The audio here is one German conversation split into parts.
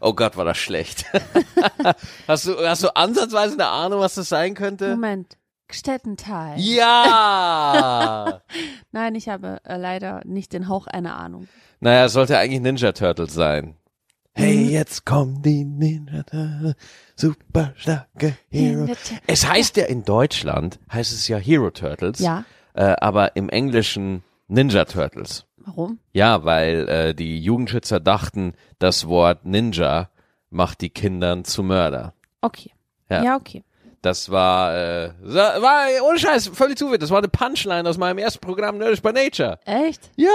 Oh Gott, war das schlecht. hast du, hast du ansatzweise eine Ahnung, was das sein könnte? Moment. Stettental. Ja! Nein, ich habe äh, leider nicht den Hauch einer Ahnung. naja, es sollte eigentlich Ninja Turtles sein. Hey, jetzt kommen die Ninja super starke Hero. Es heißt ja in Deutschland, heißt es ja Hero Turtles, Ja. äh, aber im Englischen Ninja Turtles. Warum? Ja, weil äh, die Jugendschützer dachten, das Wort Ninja macht die Kindern zu Mörder. Okay. Ja. Ja, okay. Das war, äh, war ohne Scheiß, völlig zufällig. Das war eine Punchline aus meinem ersten Programm Nerdish by Nature. Echt? Ja!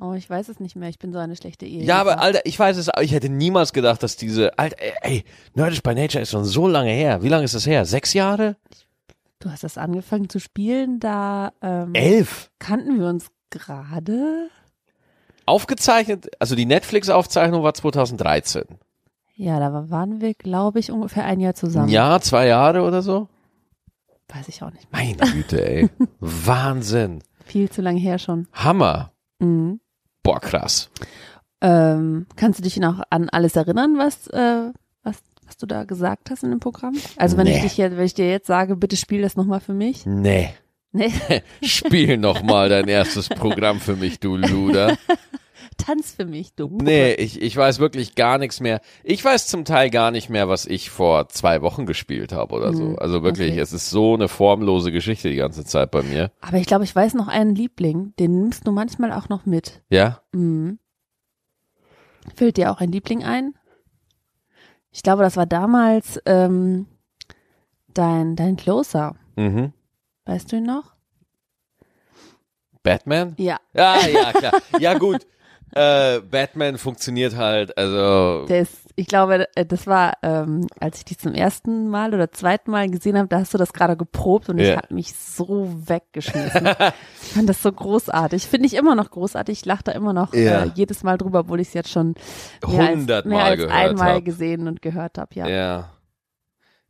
Oh, ich weiß es nicht mehr. Ich bin so eine schlechte Ehe. Ja, aber Alter, ich weiß es, ich hätte niemals gedacht, dass diese, Alter, ey, ey, Nerdish by Nature ist schon so lange her. Wie lange ist das her? Sechs Jahre? Du hast das angefangen zu spielen, da ähm, Elf? kannten wir uns gerade. Aufgezeichnet, also die Netflix-Aufzeichnung war 2013. Ja, da waren wir, glaube ich, ungefähr ein Jahr zusammen. Jahr, zwei Jahre oder so? Weiß ich auch nicht. Meine Güte, ey. Wahnsinn. Viel zu lange her schon. Hammer. Mhm. Boah, krass. Ähm, kannst du dich noch an alles erinnern, was, äh, was, was du da gesagt hast in dem Programm? Also wenn Nee. ich dich jetzt, wenn ich dir jetzt sage, bitte spiel das nochmal für mich. Nee. Nee, Spiel noch mal dein erstes Programm für mich, du Luder. tanz für mich, du. Nee, ich, ich weiß wirklich gar nichts mehr. Ich weiß zum Teil gar nicht mehr, was ich vor zwei Wochen gespielt habe oder so. Mhm, Also wirklich, okay. es ist so eine formlose Geschichte die ganze Zeit bei mir. Aber ich glaube, ich weiß noch einen Liebling, den nimmst du manchmal auch noch mit. Ja? Mhm. Fällt dir auch ein Liebling ein? Ich glaube, das war damals ähm, dein, dein Closer. Mhm. Weißt du ihn noch? Batman? Ja. Ja, ja, klar. Ja, gut. Äh, Batman funktioniert halt, also. Der ist, ich glaube, äh, das war, ähm, als ich dich zum ersten Mal oder zweiten Mal gesehen habe, da hast du das gerade geprobt und ich Ja. habe mich so weggeschmissen. ich fand das so großartig. Finde ich immer noch großartig. Ich lache da immer noch Ja. äh, jedes Mal drüber, obwohl ich es jetzt schon Hundertmal mehr als gehört einmal hab. gesehen und gehört habe. Ja. Ja.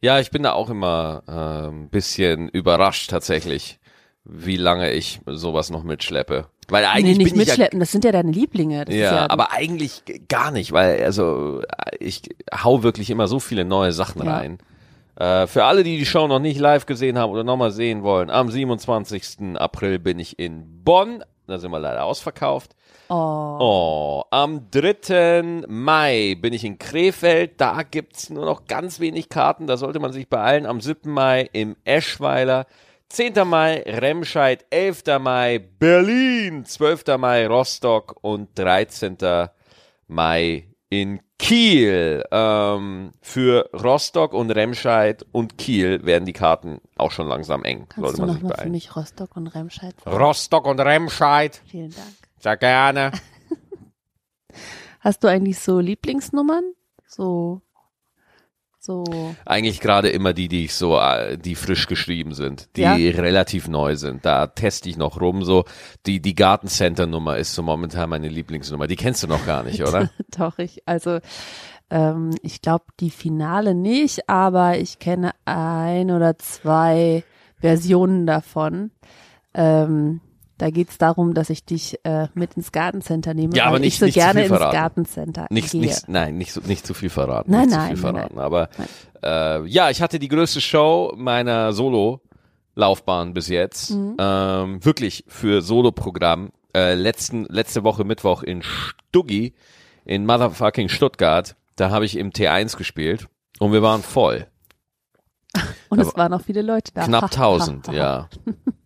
Ja, ich bin da auch immer äh, ein bisschen überrascht tatsächlich, wie lange ich sowas noch mitschleppe. Weil nee, eigentlich nicht bin ich ja mitschleppen, das sind ja deine Lieblinge. Ja, ja aber eigentlich gar nicht, weil also ich hau wirklich immer so viele neue Sachen Ja. rein. Äh, für alle, die die Show noch nicht live gesehen haben oder nochmal sehen wollen, am 27. April bin ich in Bonn. Da sind wir leider ausverkauft. oh, Oh, am 3. Mai bin ich in Krefeld. Da gibt's nur noch ganz wenig Karten. Da sollte man sich beeilen. Am 7. Mai im Eschweiler. 10. Mai Remscheid. 11. Mai Berlin. 12. Mai Rostock. Und 13. Mai in Kiel. Ähm, für Rostock und Remscheid und Kiel werden die Karten auch schon langsam eng. kannst sollte du man sich nochmal für mich Rostock und Remscheid sagen? Rostock und Remscheid. Vielen Dank. Sehr gerne. Hast du eigentlich so Lieblingsnummern? So, so, Eigentlich gerade immer die, die ich so, äh, die frisch geschrieben sind, die Ja. relativ neu sind. Da teste ich noch rum. So die die Gartencenter Nummer ist so momentan meine Lieblingsnummer. Die kennst du noch gar nicht, oder? doch, ich, also, ähm, ich glaube, die Finale nicht, aber ich kenne ein oder zwei Versionen davon. Ähm, da geht's darum, dass ich dich äh, mit ins Gartencenter nehme, Ja, aber nicht- ich so nicht gerne ins. Gartencenter Nicht, gehe. nicht, nein, nicht, so, nicht zu viel verraten. Nein, nicht zu nein, viel nein, verraten. Aber Äh, ja, ich hatte die größte Show meiner Solo-Laufbahn bis jetzt. Mhm. Ähm, wirklich für Solo-Programm. Äh, letzten, letzte Woche Mittwoch in Stuggi in motherfucking Stuttgart. Da habe ich im T1 gespielt und wir waren voll. Und es waren auch viele Leute da. Knapp 1000, ja.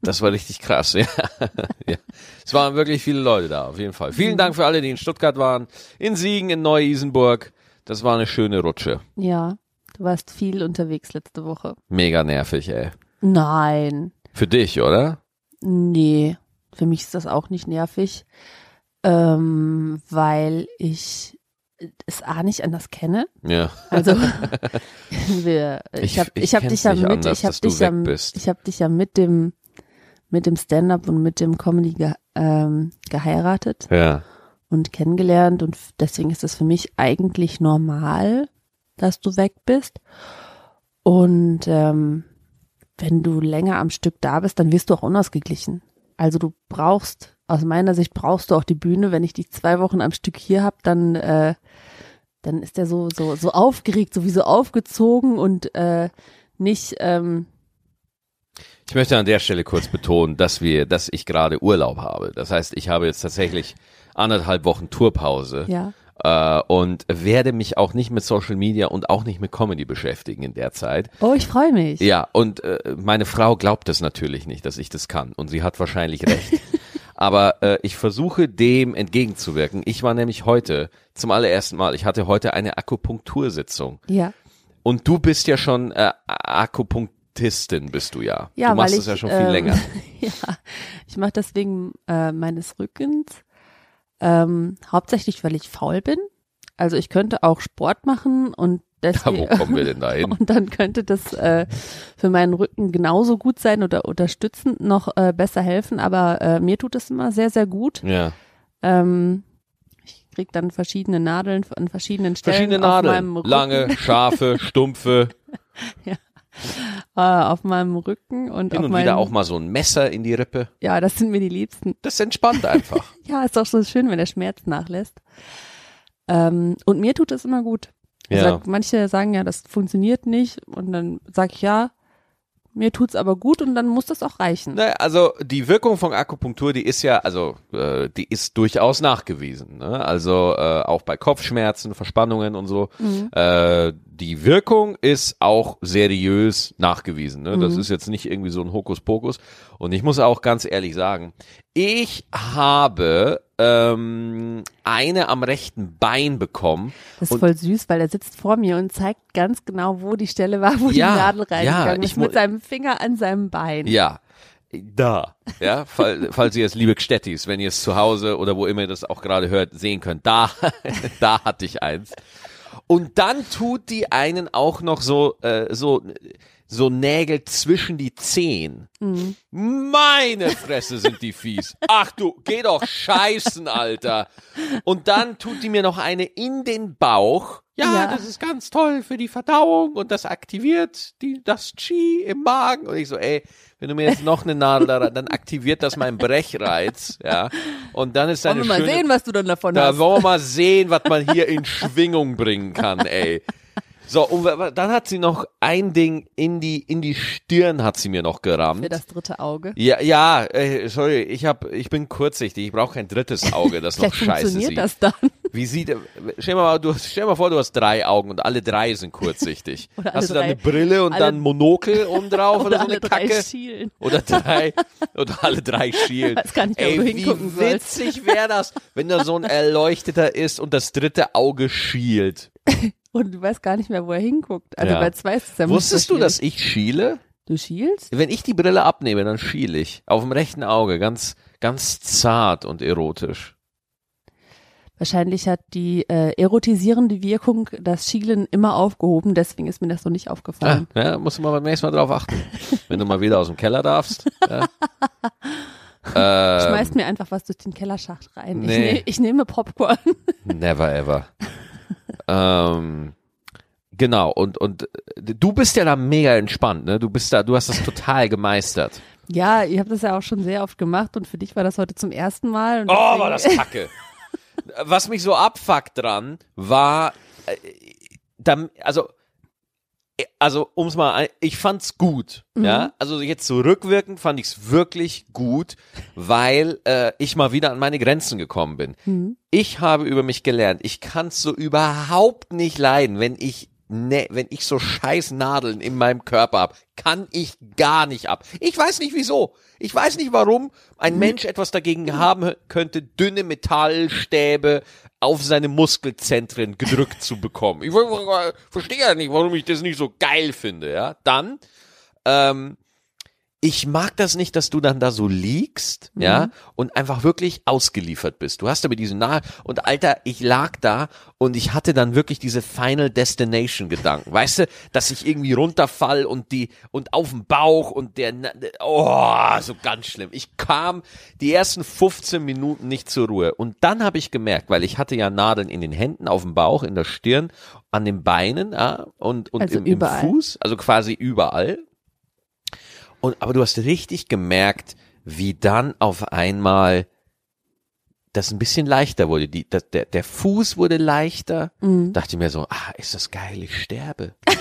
Das war richtig krass, ja. ja. Es waren wirklich viele Leute da, auf jeden Fall. Vielen Dank für alle, die in Stuttgart waren, in Siegen, in Neu-Isenburg. Das war eine schöne Rutsche. Ja, du warst viel unterwegs letzte Woche. Mega nervig, ey. Nein, Für dich, oder? nee, für mich ist das auch nicht nervig, ähm, weil ich es A nicht anders kenne. Ja. Also wir, ich, Ich- habe ich ich hab dich ja mit, anders, ich habe dich ja, ich habe dich ja mit dem mit dem Stand-up und mit dem Comedy ge, ähm, geheiratet Ja. und kennengelernt und deswegen ist das für mich eigentlich normal, dass du weg bist. Und ähm, wenn du länger am Stück da bist, dann wirst du auch unausgeglichen. Also du brauchst, aus meiner Sicht brauchst du auch die Bühne. Wenn ich dich zwei Wochen am Stück hier hab, dann äh, dann ist der so so so aufgeregt, sowieso aufgezogen und äh, nicht ähm, Ich möchte an der Stelle kurz betonen, dass wir, dass ich gerade Urlaub habe. Das heißt, ich habe jetzt tatsächlich anderthalb Wochen Tourpause. ja Äh, und werde mich auch nicht mit Social Media und auch nicht mit Comedy beschäftigen in der Zeit. Oh, ich freue mich. Ja, und äh, meine Frau glaubt es natürlich nicht, dass ich das kann. Und sie hat wahrscheinlich recht. Aber äh, ich versuche dem entgegenzuwirken. Ich war nämlich heute zum allerersten Mal, ich hatte heute eine Akupunktursitzung. Ja. Und du bist ja schon äh, Akupunktistin, bist du ja. Ja, du machst weil es ja schon viel ähm, länger. ja, ich mache das wegen äh, meines Rückens. Ähm, hauptsächlich, weil ich faul bin. Also ich könnte auch Sport machen und Ja, deswegen wo kommen wir denn da hin? und dann könnte das äh, für meinen Rücken genauso gut sein oder unterstützend noch äh, besser helfen. Aber äh, mir tut es immer sehr, sehr gut. Ja. Ähm, ich krieg dann verschiedene Nadeln an verschiedenen Stellen Verschiedene auf Nadeln. meinem Rücken, Lange, scharfe, stumpfe. äh, auf meinem Rücken und Hin auf und meinem, wieder auch mal so ein Messer in die Rippe. ja, das sind mir die Liebsten. Das entspannt einfach. Ja, ist doch so schön, wenn der Schmerz nachlässt. Ähm, und mir tut es immer gut. Ja. Also manche sagen ja, das funktioniert nicht und dann sage ich ja, mir tut's aber gut und dann muss das auch reichen. Ne, also die Wirkung von Akupunktur, die ist ja, also äh, die ist durchaus nachgewiesen. Ne? Also äh, auch bei Kopfschmerzen, Verspannungen und so. Äh, die Wirkung ist auch seriös nachgewiesen. Ne? Das ist jetzt nicht irgendwie so ein Hokuspokus. Und ich muss auch ganz ehrlich sagen, ich habe ähm, eine am rechten Bein bekommen. Das ist voll süß, weil er sitzt vor mir und zeigt ganz genau, wo die Stelle war, wo Ja, die Nadel ja, reingegangen ich ist, mit seinem Finger an seinem Bein. Ja. Da. Ja, fall, falls ihr es, liebe Gstettis, wenn ihr es zu Hause oder wo immer ihr das auch gerade hört, sehen könnt, da, da hatte ich eins. Und dann tut die einen auch noch so, äh, so, so Nägel zwischen die Zehen. Meine Fresse sind die fies. Ach du, geh doch scheißen, Alter. Und dann tut die mir noch eine in den Bauch. Ja, Ja. das ist ganz toll für die Verdauung und das aktiviert die, das Qi im Magen. Und ich so, ey, wenn du mir jetzt noch eine Nadel da rein, dann aktiviert das meinen Brechreiz, ja. Und dann ist Wollen deine wir mal schöne, sehen, was du dann davon da hast. wollen wir mal sehen, was man hier in Schwingung bringen kann, ey. So, und dann hat sie noch ein Ding in die, in die Stirn hat sie mir noch gerammt. Für das dritte Auge. Ja, ja, äh, sorry, ich hab, ich bin kurzsichtig, ich brauche kein drittes Auge, das noch scheiße funktioniert sieht. das dann. Wie sieht, stell mal, du, stell mal vor, du hast drei Augen und alle drei sind kurzsichtig. Oder hast du dann eine drei- Brille und alle- dann Monokel oben drauf oder, Oder so eine alle drei Kacke? schielen. Oder drei, oder alle drei schielen. nicht mehr, wo Ey, wie witzig wäre das, wenn da so ein Erleuchteter ist und das dritte Auge schielt. Und du weißt gar nicht mehr, wo er hinguckt. Also Ja. bei zwei ist es ja Wusstest du, dass ich schiele? Du schielst? Wenn ich die Brille abnehme, dann schiele ich. Auf dem rechten Auge, ganz, ganz zart und erotisch. Wahrscheinlich hat die äh, erotisierende Wirkung das Schielen immer aufgehoben, deswegen ist mir das so nicht Ah, aufgefallen. ja, musst du mal beim nächsten Mal drauf achten. Wenn du mal wieder aus dem Keller darfst. Ja. Ähm, Schmeißt mir einfach was durch den Kellerschacht rein. Ich, nee. ne, ich nehme Popcorn. Never ever. Ähm, genau, und, und du bist ja da mega entspannt, ne? Du bist da, du hast das total gemeistert. Ja, ihr habt das ja auch schon sehr oft gemacht und für dich war das heute zum ersten Mal. Und Oh, war das kacke. Was mich so abfuckt dran, war, äh, dann, also, äh, also, um's mal, ein- ich fand's gut, ja. Also jetzt so rückwirkend fand ich's wirklich gut, weil äh, ich mal wieder an meine Grenzen gekommen bin. Ich habe über mich gelernt, ich kann's so überhaupt nicht leiden, wenn ich ne, wenn ich so scheiß Nadeln in meinem Körper hab, kann ich gar nicht ab. Ich weiß nicht wieso. Ich weiß nicht warum ein Mensch etwas dagegen haben könnte, dünne Metallstäbe auf seine Muskelzentren gedrückt zu bekommen. Ich ver- verstehe ja nicht, warum ich das nicht so geil finde, ja. Dann, ähm, ich mag das nicht, dass du dann da so liegst, ja, und einfach wirklich ausgeliefert bist. Du hast aber diese Nahe und Alter, ich lag da und ich hatte dann wirklich diese Final Destination Gedanken. Weißt du, dass ich irgendwie runterfall und die und auf dem Bauch und der oh, so ganz schlimm. Ich kam die ersten 15 Minuten nicht zur Ruhe und dann habe ich gemerkt, weil ich hatte ja Nadeln in den Händen, auf dem Bauch, in der Stirn, an den Beinen, ja, und und Also im, im. Fuß, also quasi überall. Und, aber du hast richtig gemerkt, wie dann auf einmal das ein bisschen leichter wurde. Die, das, der, der Fuß wurde leichter. Dachte ich mir so, ah, ist das geil, ich sterbe.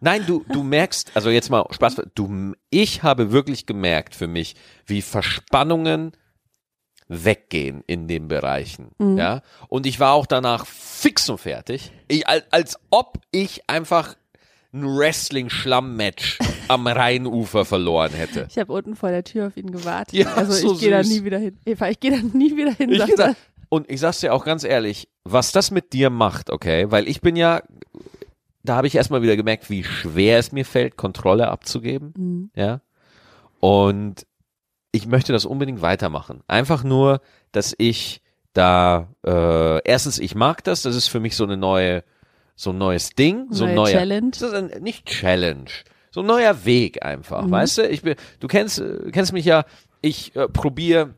Nein, du, du merkst, also jetzt mal Spaß, du, ich habe wirklich gemerkt für mich, wie Verspannungen weggehen in den Bereichen, ja. Und ich war auch danach fix und fertig. Ich, als, als ob ich einfach ein Wrestling-Schlamm-Match am Rheinufer verloren hätte. Ich habe unten vor der Tür auf ihn gewartet. Ja, also so ich gehe da nie wieder hin. Eva, ich gehe da nie wieder hin. Ich er. und ich sag's dir auch ganz ehrlich, was das mit dir macht, okay, weil ich bin ja, da habe ich erstmal wieder gemerkt, wie schwer es mir fällt, Kontrolle abzugeben, Mhm. ja. Und ich möchte das unbedingt weitermachen. Einfach nur, dass ich da, äh, erstens, ich mag das, das ist für mich so eine neue, so ein neues Ding, so ein Neue neuer, Challenge. Das ist ein, nicht Challenge, so ein neuer Weg einfach, weißt du? Ich bin, du kennst, äh, kennst mich ja, ich äh, probiere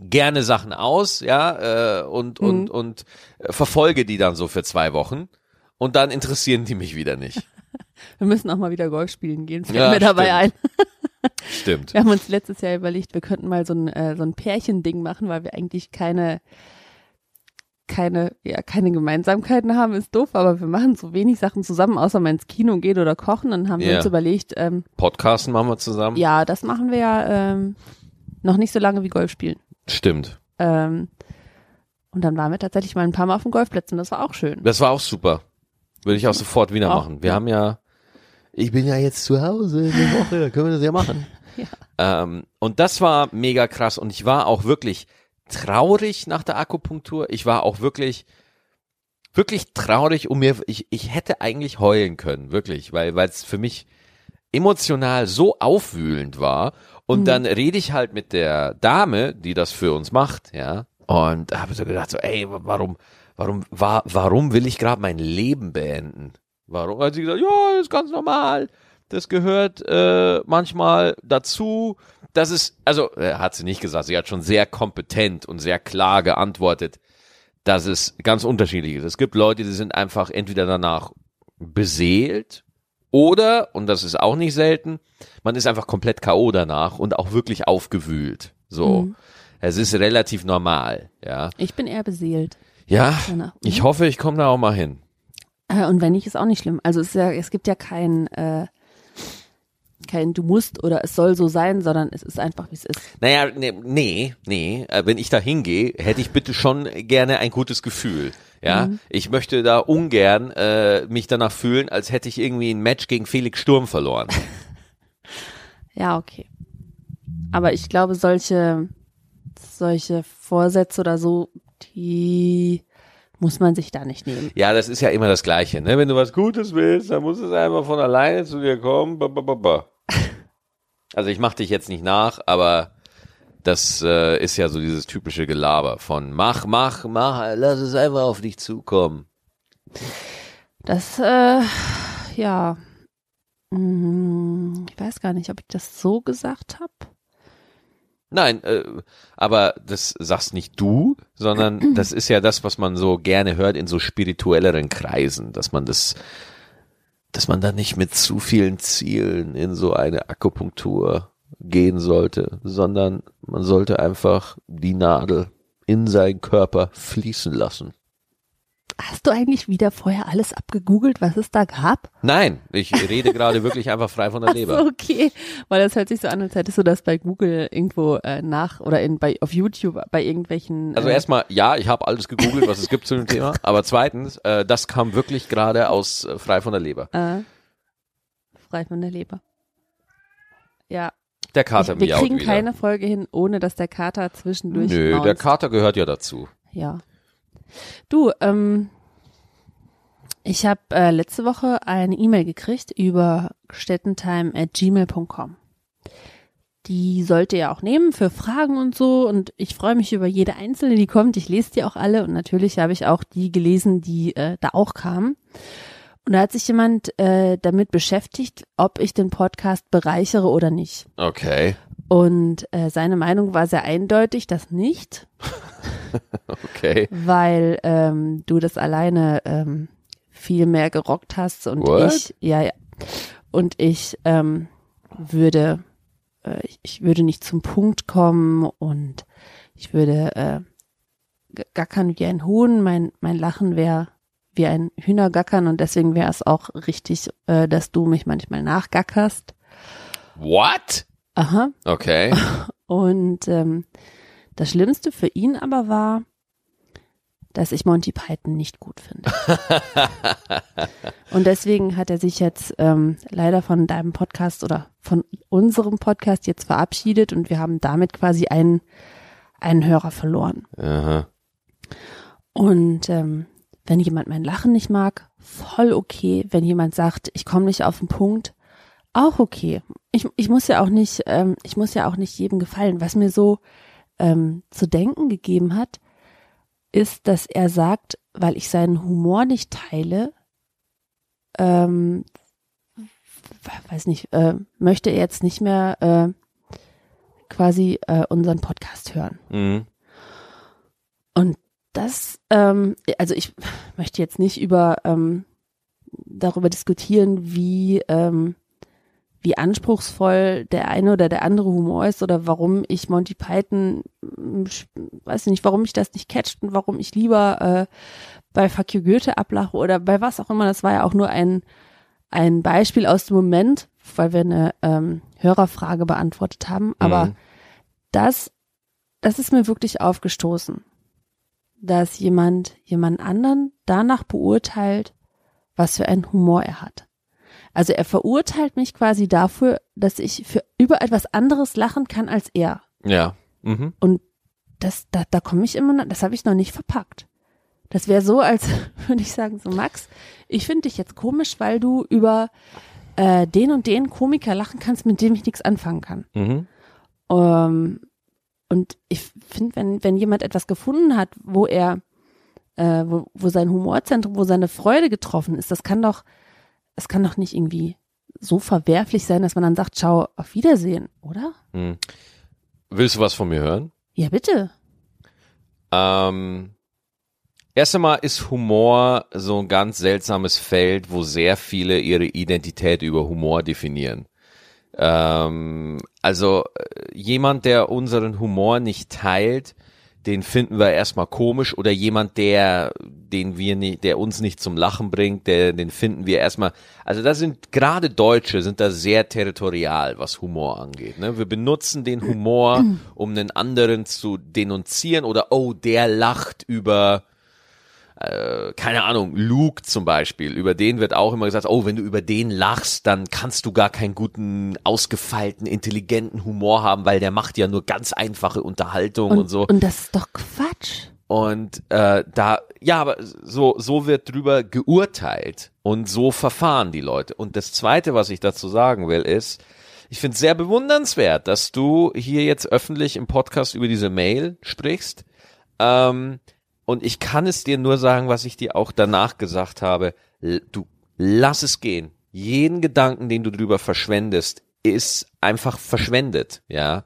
gerne Sachen aus, ja, äh, und, und, und äh, verfolge die dann so für zwei Wochen. Und dann interessieren die mich wieder nicht. Wir müssen auch mal wieder Golf spielen gehen. Fällt Ja, mir dabei ein. Stimmt. Wir haben uns letztes Jahr überlegt, wir könnten mal so ein, äh, so ein Pärchending machen, weil wir eigentlich keine, keine, ja, keine Gemeinsamkeiten haben, ist doof, aber wir machen so wenig Sachen zusammen, außer mal ins Kino geht oder kochen. Dann haben wir Ja. uns überlegt, ähm, Podcasten machen wir zusammen. ja, das machen wir ja ähm, noch nicht so lange wie Golf spielen. Stimmt. Ähm, und dann waren wir tatsächlich mal ein paar Mal auf dem Golfplatz und das war auch schön. Das war auch super. Würde ich auch sofort wieder Auch, machen. Wir ja. haben ja, ich bin ja jetzt zu Hause eine Woche, da können wir das ja machen. ähm, und das war mega krass und ich war auch wirklich traurig nach der Akupunktur. Ich war auch wirklich, wirklich traurig und mir, ich, ich hätte eigentlich heulen können, wirklich, weil, weil es für mich emotional so aufwühlend war. Und dann rede ich halt mit der Dame, die das für uns macht, ja. Und habe so gedacht, so, ey, warum, warum, wa, warum will ich gerade mein Leben beenden? Warum? Hat sie gesagt, ja, ist ganz normal. Das gehört äh, manchmal dazu. Das ist, also äh, hat sie nicht gesagt, sie hat schon sehr kompetent und sehr klar geantwortet, dass es ganz unterschiedlich ist. Es gibt Leute, die sind einfach entweder danach beseelt oder, und das ist auch nicht selten, man ist einfach komplett K.O. danach und auch wirklich aufgewühlt. So. Es ist relativ normal, ja. Ich bin eher beseelt. Ja, Danach. ich hoffe, ich komme da auch mal hin. Äh, und wenn nicht, ist auch nicht schlimm. Also es, ist ja, es gibt ja kein, äh, kein du musst oder es soll so sein, sondern es ist einfach, wie es ist. Naja, nee, nee, nee. Äh, wenn ich da hingehe, hätte ich bitte schon gerne ein gutes Gefühl. Ja, ich möchte da ungern äh, mich danach fühlen, als hätte ich irgendwie ein Match gegen Felix Sturm verloren. Ja, okay. Aber ich glaube, solche, solche Vorsätze oder so, die muss man sich da nicht nehmen. Ja, das ist ja immer das Gleiche. Ne? Wenn du was Gutes willst, dann muss es einfach von alleine zu dir kommen. Ba, ba, ba. Also ich mach dich jetzt nicht nach, aber das äh, ist ja so dieses typische Gelaber von mach, mach, mach, lass es einfach auf dich zukommen. Das, äh, ja. Mm, Ich weiß gar nicht, ob ich das so gesagt habe. Nein, äh, aber das sagst nicht du, sondern das ist ja das, was man so gerne hört in so spirituelleren Kreisen, dass man das, dass man da nicht mit zu vielen Zielen in so eine Akupunktur gehen sollte, sondern man sollte einfach die Nadel in seinen Körper fließen lassen. Hast du eigentlich wieder vorher alles abgegoogelt, was es da gab? Nein, ich rede gerade wirklich einfach frei von der Ach so, Leber. okay. Weil das hört sich so an, als hättest du das bei Google irgendwo äh, nach oder in, bei, auf YouTube bei irgendwelchen. Also äh, erstmal, ja, ich habe alles gegoogelt, was es gibt zu dem Thema, aber zweitens, äh, das kam wirklich gerade aus äh, frei von der Leber. Äh, frei von der Leber. Ja, Der Kater ich, wir kriegen wieder. keine Folge hin, ohne dass der Kater zwischendurch Nö, der maunzt. Kater gehört ja dazu. Ja. Du, ähm, Ich habe äh, letzte Woche eine E-Mail gekriegt über stettentime@gmail.com. Die sollte ihr auch nehmen für Fragen und so und ich freue mich über jede einzelne, die kommt. Ich lese die auch alle und natürlich habe ich auch die gelesen, die äh, da auch kamen. Und da hat sich jemand äh, damit beschäftigt, ob ich den Podcast bereichere oder nicht. Okay. Und äh, seine Meinung war sehr eindeutig, dass nicht, Okay. weil ähm, du das alleine ähm, viel mehr gerockt hast und What? ich, ja, ja, und ich ähm, würde, äh, ich, ich würde nicht zum Punkt kommen und ich würde äh, gackern wie ein Huhn. Mein mein Lachen wäre wie ein Hühnergackern und deswegen wäre es auch richtig, äh, dass du mich manchmal nachgackerst. What? Aha. Okay. Und ähm, das Schlimmste für ihn aber war, dass ich Monty Python nicht gut finde. Und deswegen hat er sich jetzt ähm, leider von deinem Podcast oder von unserem Podcast jetzt verabschiedet und wir haben damit quasi einen, einen Hörer verloren. Aha. Und ähm, wenn jemand mein Lachen nicht mag, voll okay. Wenn jemand sagt, ich komme nicht auf den Punkt, auch okay. Ich, ich muss ja auch nicht, ähm, ich muss ja auch nicht jedem gefallen. Was mir so ähm, zu denken gegeben hat, ist, dass er sagt, weil ich seinen Humor nicht teile, ähm, weiß nicht, äh, möchte er jetzt nicht mehr äh, quasi äh, unseren Podcast hören. Mhm. Und das, ähm, also ich möchte jetzt nicht über ähm, darüber diskutieren, wie ähm, wie anspruchsvoll der eine oder der andere Humor ist oder warum ich Monty Python, sch- weiß ich nicht, warum ich das nicht catcht und warum ich lieber äh, bei Fuck You Goethe ablache oder bei was auch immer. Das war ja auch nur ein ein Beispiel aus dem Moment, weil wir eine ähm, Hörerfrage beantwortet haben. Aber Mhm. das, das ist mir wirklich aufgestoßen, dass jemand jemand anderen danach beurteilt, was für einen Humor er hat. Also er verurteilt mich quasi dafür, dass ich für über etwas anderes lachen kann als er. Ja. Mhm. Das, da, da komme ich immer, noch, das habe ich noch nicht verpackt. Das wäre so, als würde ich sagen, so Max, ich finde dich jetzt komisch, weil du über äh, den und den Komiker lachen kannst, mit dem ich nichts anfangen kann. Mhm. Ähm, und ich finde, wenn, wenn jemand etwas gefunden hat, wo er, äh, wo, wo sein Humorzentrum, wo seine Freude getroffen ist, das kann doch, es kann doch nicht irgendwie so verwerflich sein, dass man dann sagt, ciao, auf Wiedersehen, oder? Mhm. Willst du was von mir hören? Ja, bitte. Ähm, erst einmal ist Humor so ein ganz seltsames Feld, wo sehr viele ihre Identität über Humor definieren. Ähm, also äh, jemand, der unseren Humor nicht teilt, den finden wir erstmal komisch oder jemand, der, den wir nicht, der uns nicht zum Lachen bringt, der, den finden wir erstmal, also da sind gerade Deutsche sind da sehr territorial, was Humor angeht. Ne? Wir benutzen den Humor, um einen anderen zu denunzieren oder oh, der lacht über äh, keine Ahnung, Luke zum Beispiel, über den wird auch immer gesagt, oh, wenn du über den lachst, dann kannst du gar keinen guten, ausgefeilten, intelligenten Humor haben, weil der macht ja nur ganz einfache Unterhaltung und, Und, so. und das ist doch Quatsch. Und äh, da, ja, aber so, so wird drüber geurteilt und so verfahren die Leute. Und das Zweite, was ich dazu sagen will, ist, ich finde es sehr bewundernswert, dass du hier jetzt öffentlich im Podcast über diese Mail sprichst. Ähm, und ich kann es dir nur sagen, was ich dir auch danach gesagt habe. Du lass es gehen. Jeden Gedanken, den du drüber verschwendest, ist einfach verschwendet, ja.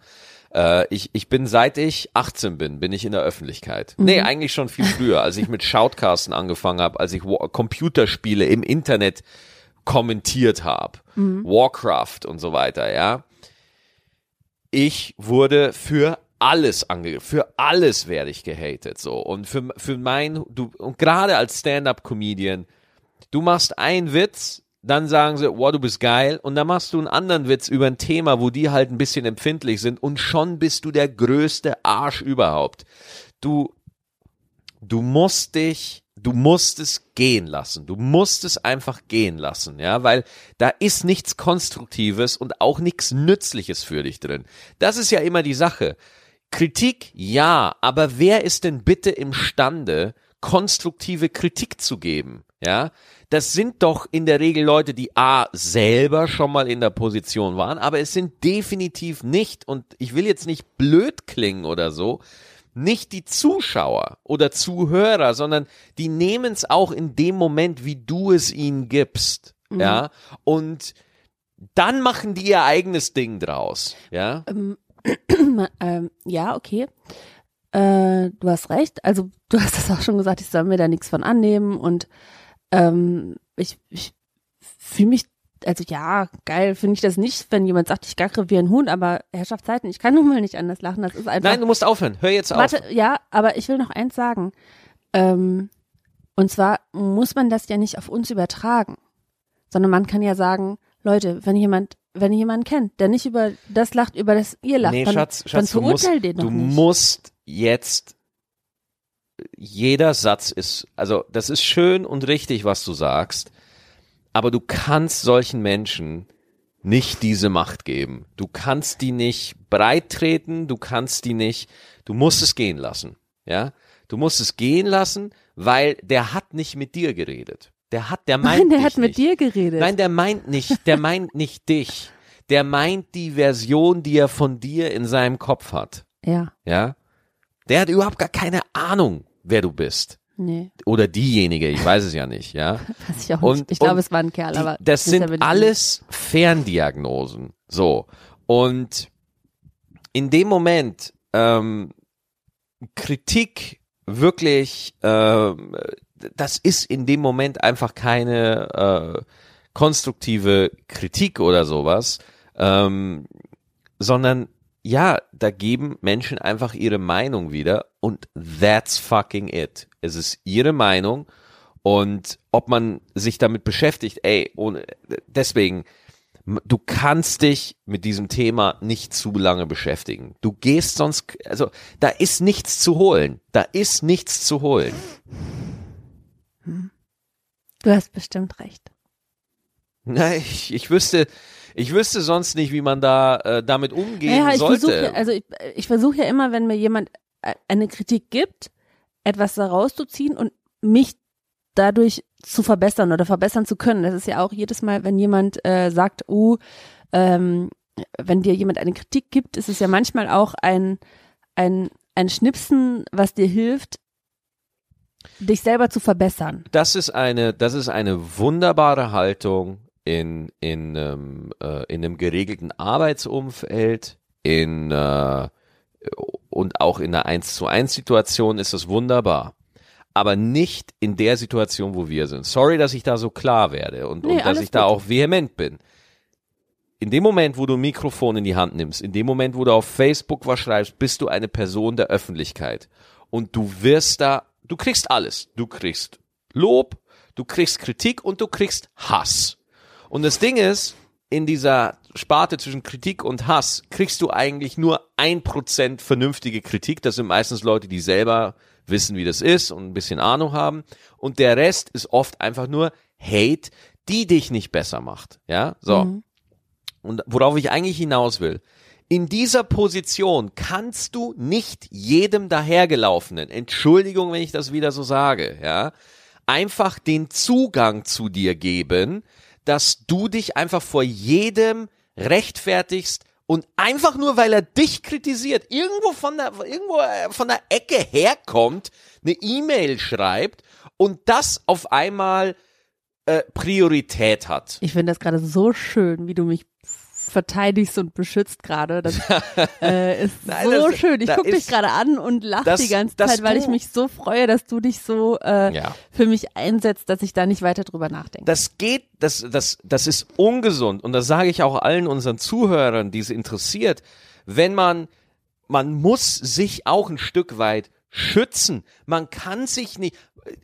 Äh, ich, ich bin, seit ich 18 bin, bin ich in der Öffentlichkeit. Nee, eigentlich schon viel früher, als ich mit Shoutcasten angefangen habe, als ich Computerspiele im Internet kommentiert habe. Warcraft und so weiter, ja. Ich wurde für alles angegriffen, für alles werde ich gehatet, so. Und für, für mein, du, und gerade als Stand-Up-Comedian, du machst einen Witz, dann sagen sie, wow, du bist geil, und dann machst du einen anderen Witz über ein Thema, wo die halt ein bisschen empfindlich sind, und schon bist du der größte Arsch überhaupt. Du, du musst dich, du musst es gehen lassen. Du musst es einfach gehen lassen, ja, weil da ist nichts Konstruktives und auch nichts Nützliches für dich drin. Das ist ja immer die Sache. Kritik, ja, aber wer ist denn bitte imstande, konstruktive Kritik zu geben? Ja, das sind doch in der Regel Leute, die A, selber schon mal in der Position waren, aber es sind definitiv nicht, und ich will jetzt nicht blöd klingen oder so, nicht die Zuschauer oder Zuhörer, sondern die nehmen es auch in dem Moment, wie du es ihnen gibst, Mhm. ja, und dann machen die ihr eigenes Ding draus, ja. Ähm, ähm, ja, okay. Äh, du hast recht. Also du hast das auch schon gesagt, ich soll mir da nichts von annehmen und ähm, ich, ich fühle mich, also ja, geil finde ich das nicht, wenn jemand sagt, ich gackere wie ein Huhn, aber Herrschaftszeiten, ich kann nun mal nicht anders lachen. Das ist einfach. Nein, du musst aufhören. Hör jetzt auf. Warte, ja, aber ich will noch eins sagen. Ähm, und zwar muss man das ja nicht auf uns übertragen, sondern man kann ja sagen, Leute, wenn jemand, wenn ihr jemanden kennt, der nicht über das lacht, über das ihr lacht, nee, dann, Schatz, dann Schatz, du musst, verurteil den doch du musst jetzt jeder Satz ist, also das ist schön und richtig, was du sagst, aber du kannst solchen Menschen nicht diese Macht geben. Du kannst die nicht breit treten, du kannst die nicht, du musst es gehen lassen, ja? Du musst es gehen lassen, weil der hat nicht mit dir geredet. Der hat, der meint Nein, der hat mit nicht. dir geredet. Nein, der meint nicht, der meint nicht dich. Der meint die Version, die er von dir in seinem Kopf hat. Ja, Ja? Der hat überhaupt gar keine Ahnung, wer du bist. nee, Oder diejenige, ich weiß es ja nicht, ja. weiß ich auch Und- nicht. Ich glaube, es war ein Kerl, Die, aber das sind alles Ferndiagnosen. So. Und in dem Moment, ähm, Kritik wirklich, ähm, das ist in dem Moment einfach keine äh, konstruktive Kritik oder sowas, ähm, sondern ja, da geben Menschen einfach ihre Meinung wieder und that's fucking it. Es ist ihre Meinung und ob man sich damit beschäftigt, ey, ohne, deswegen, du kannst dich mit diesem Thema nicht zu lange beschäftigen. Du gehst sonst, also da ist nichts zu holen. Da ist nichts zu holen. nicht. Du hast bestimmt recht. Na, ich, ich wüsste, ich wüsste sonst nicht, wie man da äh, damit umgehen Ja, ich sollte. versuche, ja, also ich, ich versuche ja immer, wenn mir jemand äh, eine Kritik gibt, etwas da rauszuziehen und mich dadurch zu verbessern oder verbessern zu können. Das ist ja auch jedes Mal, wenn jemand äh, sagt, uh, ähm, wenn dir jemand eine Kritik gibt, ist es ja manchmal auch ein, ein, ein Schnipsen, was dir hilft, dich selber zu verbessern. das ist eine, das ist eine wunderbare Haltung in in ähm, äh, in einem geregelten Arbeitsumfeld, in äh, und auch in einer 1 zu 1 Situation ist es wunderbar. Aber nicht in der Situation, wo wir sind. Sorry, dass ich da so klar werde und, Nee, und dass ich da gut. auch vehement bin. In dem Moment, wo du ein Mikrofon in die Hand nimmst, in dem Moment, wo du auf Facebook was schreibst, bist du eine Person der Öffentlichkeit. Und du wirst da, du kriegst alles. Du kriegst Lob, du kriegst Kritik und du kriegst Hass. Und das Ding ist, in dieser Sparte zwischen Kritik und Hass kriegst du eigentlich nur ein Prozent vernünftige Kritik. Das sind meistens Leute, die selber wissen, wie das ist und ein bisschen Ahnung haben. Und der Rest ist oft einfach nur Hate, die dich nicht besser macht. Ja, so. Mhm. Und worauf ich eigentlich hinaus will. In dieser Position kannst du nicht jedem dahergelaufenen, Entschuldigung, wenn ich das wieder so sage, ja, einfach den Zugang zu dir geben, dass du dich einfach vor jedem rechtfertigst und einfach nur, weil er dich kritisiert, irgendwo von der, irgendwo äh, von der Ecke herkommt, eine E-Mail schreibt und das auf einmal äh, Priorität hat. Ich finde das gerade so schön, wie du mich verteidigst und beschützt gerade. Das äh, ist Nein, so das- schön. Ich gucke dich gerade an und lache die ganze Zeit, weil du- ich mich so freue, dass du dich so äh, Ja. für mich einsetzt, dass ich da nicht weiter drüber nachdenke. Das geht, das, das, das ist ungesund. Und das sage ich auch allen unseren Zuhörern, die es interessiert. Wenn man, man muss sich auch ein Stück weit schützen. Man kann sich nicht,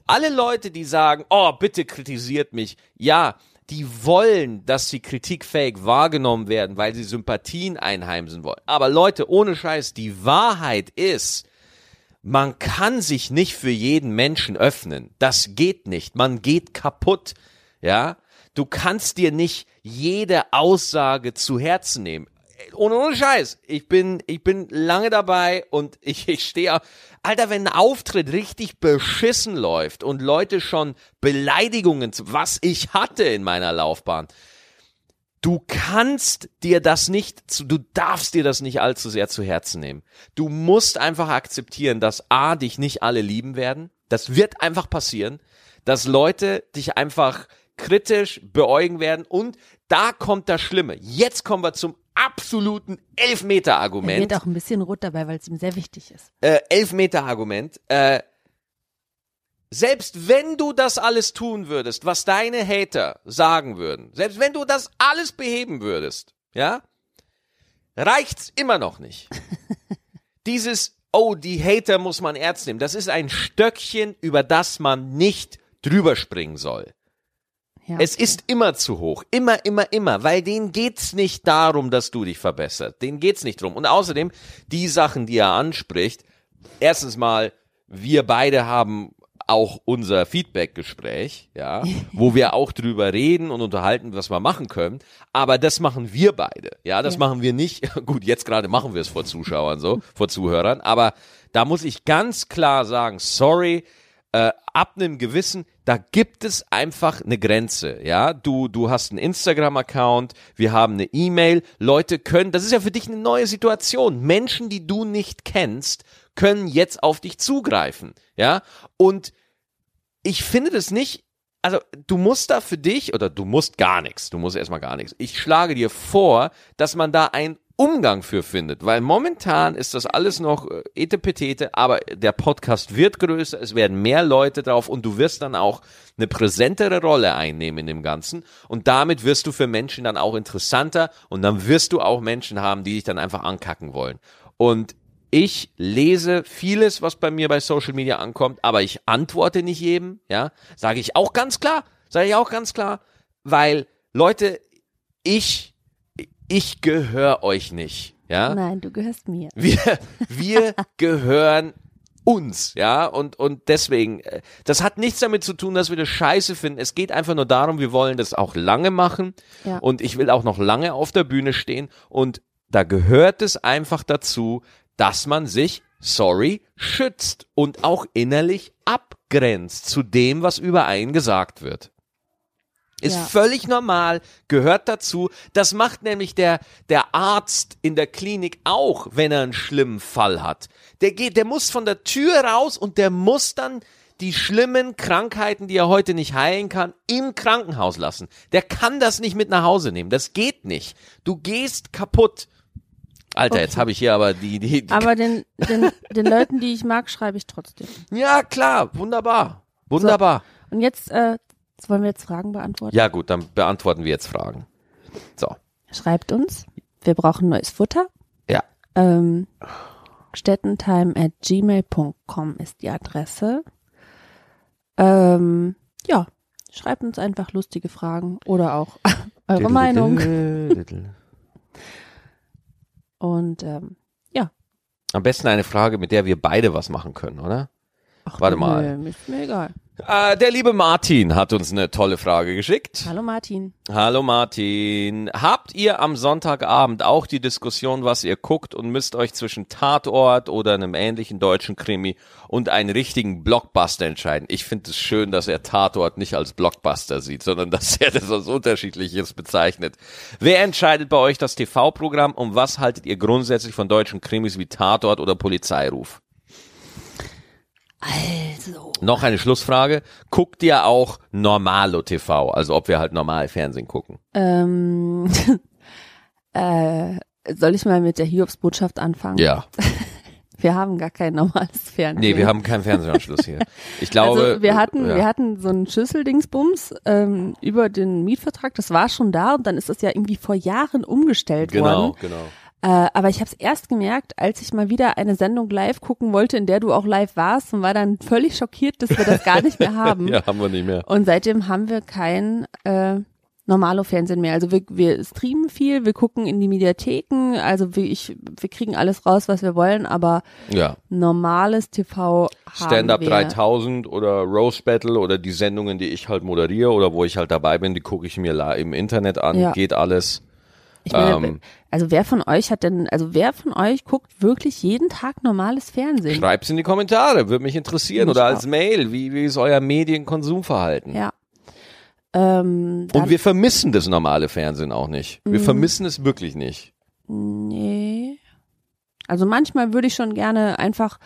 alle Leute, die sagen, oh, bitte kritisiert mich. Ja, die wollen, dass sie kritikfähig wahrgenommen werden, weil sie Sympathien einheimsen wollen. Aber Leute, ohne Scheiß, die Wahrheit ist, man kann sich nicht für jeden Menschen öffnen. Das geht nicht. Man geht kaputt. Ja? Du kannst dir nicht jede Aussage zu Herzen nehmen. Ohne, ohne Scheiß, ich bin, ich bin lange dabei und ich, ich stehe, Alter, wenn ein Auftritt richtig beschissen läuft und Leute schon Beleidigungen, was ich hatte in meiner Laufbahn, Du kannst dir das nicht, du darfst dir das nicht allzu sehr zu Herzen nehmen. Du musst einfach akzeptieren, dass A, dich nicht alle lieben werden. Das wird einfach passieren, dass Leute dich einfach kritisch beäugen werden und da kommt das Schlimme. Jetzt kommen wir zum absoluten Elfmeter-Argument. Er wird auch ein bisschen rot dabei, weil es ihm sehr wichtig ist. Äh, Elfmeter-Argument. Äh, selbst wenn du das alles tun würdest, was deine Hater sagen würden, selbst wenn du das alles beheben würdest, ja, reicht's immer noch nicht. Dieses, oh, die Hater muss man ernst nehmen, das ist ein Stöckchen, über das man nicht drüber springen soll. Ja, okay. Es ist immer zu hoch. Immer, immer, immer. Weil denen geht's nicht darum, dass du dich verbesserst. Denen geht's nicht drum. Und außerdem, die Sachen, die er anspricht, erstens mal, wir beide haben auch unser Feedback-Gespräch, ja, wo wir auch drüber reden und unterhalten, was wir machen können. Aber das machen wir beide, ja, das ja. machen wir nicht. Gut, jetzt gerade machen wir es vor Zuschauern so, vor Zuhörern. Aber da muss ich ganz klar sagen, sorry, äh, ab einem gewissen, da gibt es einfach eine Grenze, ja. Du, du hast einen Instagram-Account, wir haben eine E-Mail, Leute können, das ist ja für dich eine neue Situation. Menschen, die du nicht kennst, können jetzt auf dich zugreifen, ja. Und ich finde das nicht, also du musst da für dich, oder du musst gar nichts, du musst erstmal gar nichts. Ich schlage dir vor, dass man da einen Umgang für findet, weil momentan ist das alles noch äh, etepetete, aber der Podcast wird größer, es werden mehr Leute drauf und du wirst dann auch eine präsentere Rolle einnehmen in dem Ganzen. Und damit wirst du für Menschen dann auch interessanter und dann wirst du auch Menschen haben, die dich dann einfach ankacken wollen. Und ich lese vieles, was bei mir bei Social Media ankommt, aber ich antworte nicht jedem, ja, sage ich auch ganz klar, sage ich auch ganz klar, weil Leute, ich ich gehöre euch nicht, ja? Nein, du gehörst mir. Wir wir gehören uns, ja, und, und deswegen, äh, das hat nichts damit zu tun, dass wir das scheiße finden. Es geht einfach nur darum, wir wollen das auch lange machen ja. und ich will auch noch lange auf der Bühne stehen und da gehört es einfach dazu, dass man sich, sorry, schützt und auch innerlich abgrenzt zu dem, was über einen gesagt wird. Ist ja. völlig normal, gehört dazu. Das macht nämlich der, der Arzt in der Klinik auch, wenn er einen schlimmen Fall hat. Der geht, der muss von der Tür raus und der muss dann die schlimmen Krankheiten, die er heute nicht heilen kann, im Krankenhaus lassen. Der kann das nicht mit nach Hause nehmen. Das geht nicht. Du gehst kaputt. Alter, okay. jetzt habe ich hier aber die, die, die Aber den, den, den Leuten, die ich mag, schreibe ich trotzdem. Ja, klar, wunderbar. Wunderbar. So, und jetzt, äh, wollen wir jetzt Fragen beantworten? Ja, gut, dann beantworten wir jetzt Fragen. So. Schreibt uns. Wir brauchen neues Futter. Ja. Ähm, stettentime at gmail.com ist die Adresse. Ähm, ja, schreibt uns einfach lustige Fragen oder auch eure Meinung. Und ähm, ja. Am besten eine Frage, mit der wir beide was machen können, oder? Ach, Warte mal. Mir, ist mir egal. Äh, der liebe Martin hat uns eine tolle Frage geschickt. Hallo Martin. Hallo Martin. Habt ihr am Sonntagabend auch die Diskussion, was ihr guckt und müsst euch zwischen Tatort oder einem ähnlichen deutschen Krimi und einen richtigen Blockbuster entscheiden? Ich finde es schön, dass er Tatort nicht als Blockbuster sieht, sondern dass er das als unterschiedliches bezeichnet. Wer entscheidet bei euch das TV-Programm und was haltet ihr grundsätzlich von deutschen Krimis wie Tatort oder Polizeiruf? Also. Noch eine Schlussfrage. Guckt ihr auch Normalo TV? Also ob wir halt normal Fernsehen gucken? Ähm, äh, soll ich mal mit der Hiobs-Botschaft anfangen? Ja. Wir haben gar kein normales Fernsehen. Nee, wir haben keinen Fernsehanschluss hier. Ich glaube. Also wir hatten, ja. wir hatten so einen Schüsseldingsbums ähm, über den Mietvertrag. Das war schon da und dann ist das ja irgendwie vor Jahren umgestellt genau, worden. Genau, genau. Äh, aber ich habe es erst gemerkt, als ich mal wieder eine Sendung live gucken wollte, in der du auch live warst und war dann völlig schockiert, dass wir das gar nicht mehr haben. ja, haben wir nicht mehr. Und seitdem haben wir kein äh, normalo Fernsehen mehr. Also wir, wir streamen viel, wir gucken in die Mediatheken, also wir, ich, wir kriegen alles raus, was wir wollen, aber ja. normales TV Stand-up 3000 oder Rose Battle oder die Sendungen, die ich halt moderiere oder wo ich halt dabei bin, die gucke ich mir im Internet an, ja. geht alles. Ich meine, Ähm, also wer von euch hat denn, also wer von euch guckt wirklich jeden Tag normales Fernsehen? Schreibt's in die Kommentare, würde mich interessieren. Mich Oder auch. als Mail, wie, wie ist euer Medienkonsumverhalten? Ja. Ähm, Und wir vermissen das normale Fernsehen auch nicht. Wir Mhm. vermissen es wirklich nicht. nee. Also manchmal würde ich schon gerne einfach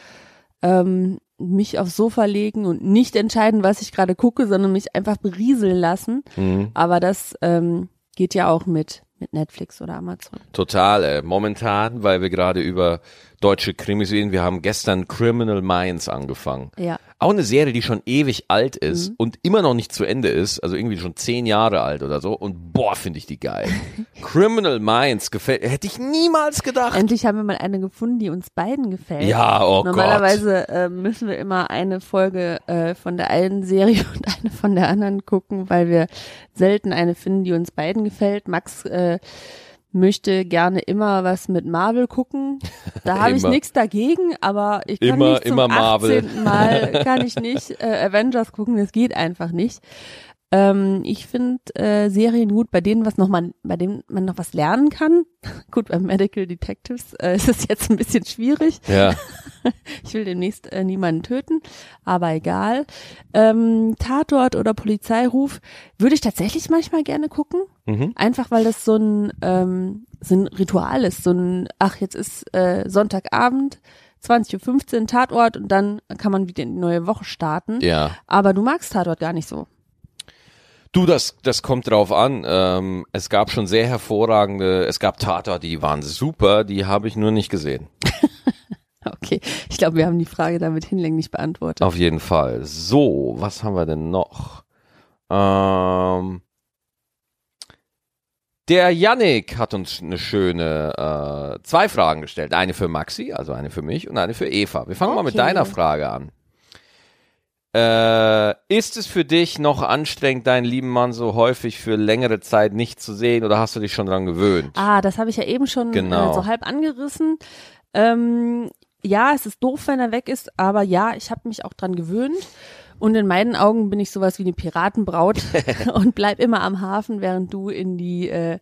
ähm, mich aufs Sofa legen und nicht entscheiden, was ich gerade gucke, sondern mich einfach berieseln lassen. Mhm. Aber das ähm, geht ja auch mit, mit Netflix oder Amazon. Total, äh, momentan, weil wir gerade über deutsche Krimis reden, wir haben gestern Criminal Minds angefangen. Ja. Auch eine Serie, die schon ewig alt ist Mhm. und immer noch nicht zu Ende ist, also irgendwie schon zehn Jahre alt oder so. Und boah, finde ich die geil. Criminal Minds gefällt, hätte ich niemals gedacht. Endlich haben wir mal eine gefunden, die uns beiden gefällt. Ja, oh Normalerweise äh, müssen wir immer eine Folge äh, von der einen Serie und eine von der anderen gucken, weil wir selten eine finden, die uns beiden gefällt. Max äh, möchte gerne immer was mit Marvel gucken. Da habe ich nichts dagegen, aber ich kann Immer- nicht zum immer Marvel. 18. Mal kann ich nicht äh, Avengers gucken, das geht einfach nicht. Ähm, ich finde äh, Serien gut, bei denen was noch mal, bei denen man noch was lernen kann. gut, bei Medical Detectives äh, ist es jetzt ein bisschen schwierig. Ja. Ich will demnächst äh, niemanden töten, aber egal. Ähm, Tatort oder Polizeiruf würde ich tatsächlich manchmal gerne gucken. Mhm. Einfach weil das so ein, ähm, so ein Ritual ist. So ein, ach, jetzt ist äh, Sonntagabend, 20.15 Uhr Tatort und dann kann man wieder in die neue Woche starten. Ja. Aber du magst Tatort gar nicht so. Du, das, das kommt drauf an. Ähm, es gab schon sehr hervorragende, es gab Tatort, die waren super, die habe ich nur nicht gesehen. Okay, ich glaube, wir haben die Frage damit hinlänglich beantwortet. Auf jeden Fall. So, was haben wir denn noch? Ähm, der Yannick hat uns eine schöne äh, zwei Fragen gestellt. Eine für Maxi, also eine für mich und eine für Eva. Wir fangen mal mit Okay. deiner Frage an. Äh, ist es für dich noch anstrengend, deinen lieben Mann so häufig für längere Zeit nicht zu sehen oder hast du dich schon dran gewöhnt? Ah, das habe ich ja eben schon Genau. äh, so halb angerissen. Ähm, ja, es ist doof, wenn er weg ist, aber ja, ich habe mich auch dran gewöhnt. Und in meinen Augen bin ich sowas wie eine Piratenbraut und bleib immer am Hafen, während du in die äh,